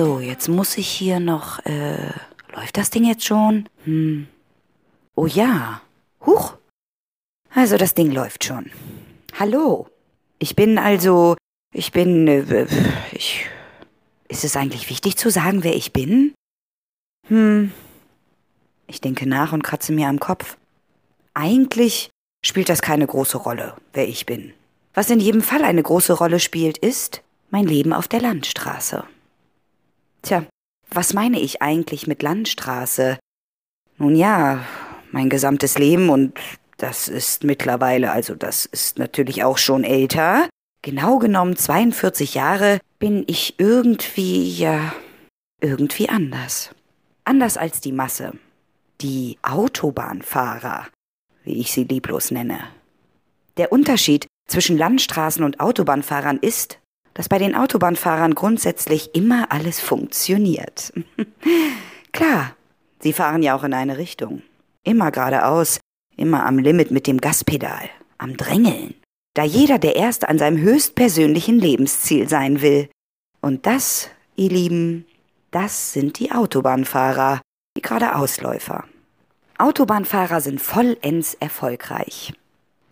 So, jetzt muss ich hier noch, äh, läuft das Ding jetzt schon? Hm. Oh ja. Huch. Also das Ding läuft schon. Hallo. Ich bin also, ich bin, äh, ich, ist es eigentlich wichtig zu sagen, wer ich bin? Hm. Ich denke nach und kratze mir am Kopf. Eigentlich spielt das keine große Rolle, wer ich bin. Was in jedem Fall eine große Rolle spielt, ist mein Leben auf der Landstraße. Tja, was meine ich eigentlich mit Landstraße? Nun ja, mein gesamtes Leben und das ist mittlerweile, also das ist natürlich auch schon älter. Genau genommen 42 Jahre bin ich irgendwie, ja, irgendwie anders. Anders als die Masse. Die Autobahnfahrer, wie ich sie lieblos nenne. Der Unterschied zwischen Landstraßen und Autobahnfahrern ist, dass bei den Autobahnfahrern grundsätzlich immer alles funktioniert. Klar, sie fahren ja auch in eine Richtung. Immer geradeaus, immer am Limit mit dem Gaspedal, am Drängeln. Da jeder der Erste an seinem höchstpersönlichen Lebensziel sein will. Und das, ihr Lieben, das sind die Autobahnfahrer, die geradeausläufer. Autobahnfahrer sind vollends erfolgreich.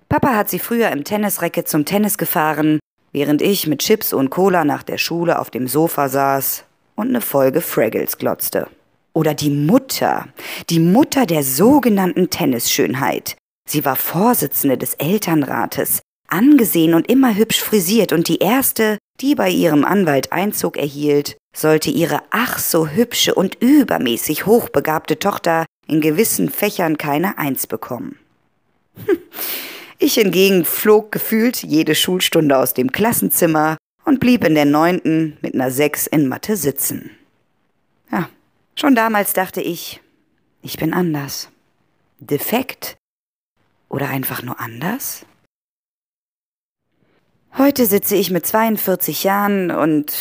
Papa hat sie früher im Tennisracket zum Tennis gefahren, während ich mit Chips und Cola nach der Schule auf dem Sofa saß und eine Folge Fraggles glotzte. Oder die Mutter, die Mutter der sogenannten Tennisschönheit. Sie war Vorsitzende des Elternrates, angesehen und immer hübsch frisiert und die erste, die bei ihrem Anwalt Einzug erhielt, sollte ihre ach so hübsche und übermäßig hochbegabte Tochter in gewissen Fächern keine Eins bekommen. Ich hingegen flog gefühlt jede Schulstunde aus dem Klassenzimmer und blieb in der neunten mit einer Sechs in Mathe sitzen. Ja, schon damals dachte ich, ich bin anders. Defekt? Oder einfach nur anders? Heute sitze ich mit 42 Jahren und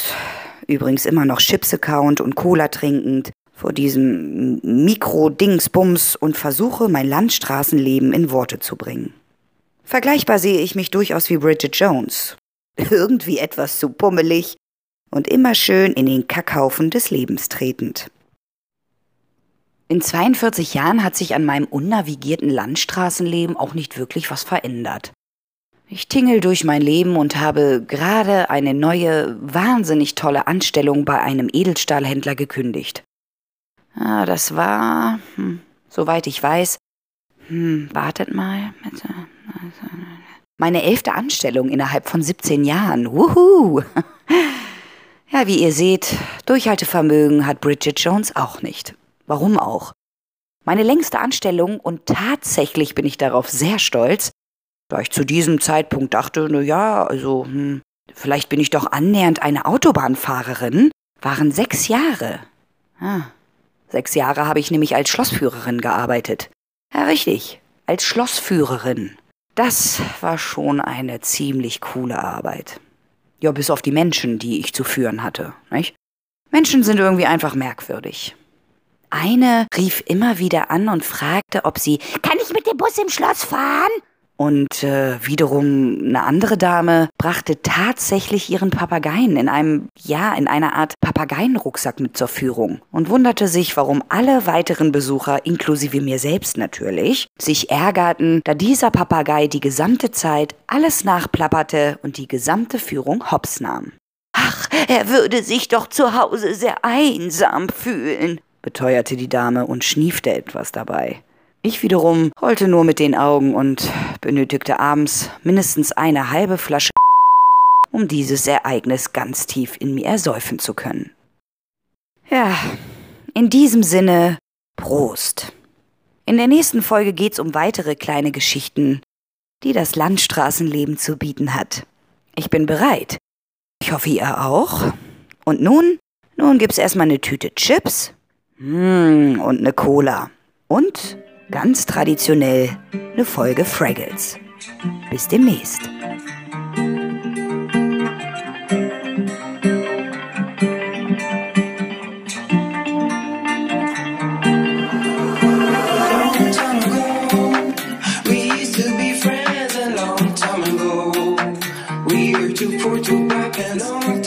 übrigens immer noch Chips-Account und Cola trinkend vor diesem Mikro-Dingsbums und versuche, mein Landstraßenleben in Worte zu bringen. Vergleichbar sehe ich mich durchaus wie Bridget Jones. Irgendwie etwas zu pummelig und immer schön in den Kackhaufen des Lebens tretend. In 42 Jahren hat sich an meinem unnavigierten Landstraßenleben auch nicht wirklich was verändert. Ich tingel durch mein Leben und habe gerade eine neue, wahnsinnig tolle Anstellung bei einem Edelstahlhändler gekündigt. Ah, das war, hm, soweit ich weiß, hm, wartet mal, bitte. Meine elfte Anstellung innerhalb von 17 Jahren. Wuhu! Ja, wie ihr seht, Durchhaltevermögen hat Bridget Jones auch nicht. Warum auch? Meine längste Anstellung und tatsächlich bin ich darauf sehr stolz, da ich zu diesem Zeitpunkt dachte, na ja, also, hm, vielleicht bin ich doch annähernd eine Autobahnfahrerin, waren sechs Jahre. Ah, sechs Jahre habe ich nämlich als Schlossführerin gearbeitet. Ja, richtig, als Schlossführerin. Das war schon eine ziemlich coole Arbeit. Ja, bis auf die Menschen, die ich zu führen hatte, nicht? Menschen sind irgendwie einfach merkwürdig. Eine rief immer wieder an und fragte, ob sie Kann ich mit dem Bus im Schloss fahren? Und äh, wiederum eine andere Dame brachte tatsächlich ihren Papageien in einem, ja, in einer Art Papageienrucksack mit zur Führung und wunderte sich, warum alle weiteren Besucher, inklusive mir selbst natürlich, sich ärgerten, da dieser Papagei die gesamte Zeit alles nachplapperte und die gesamte Führung hops nahm. Ach, er würde sich doch zu Hause sehr einsam fühlen, beteuerte die Dame und schniefte etwas dabei. Ich wiederum rollte nur mit den Augen und benötigte abends mindestens eine halbe Flasche, um dieses Ereignis ganz tief in mir ersäufen zu können. Ja, in diesem Sinne, Prost. In der nächsten Folge geht's um weitere kleine Geschichten, die das Landstraßenleben zu bieten hat. Ich bin bereit. Ich hoffe, ihr auch. Und nun? Nun gibt's erstmal eine Tüte Chips mm, und eine Cola. Und ganz traditionell eine Folge Fraggles. Bis demnächst. Too poor to buy pants.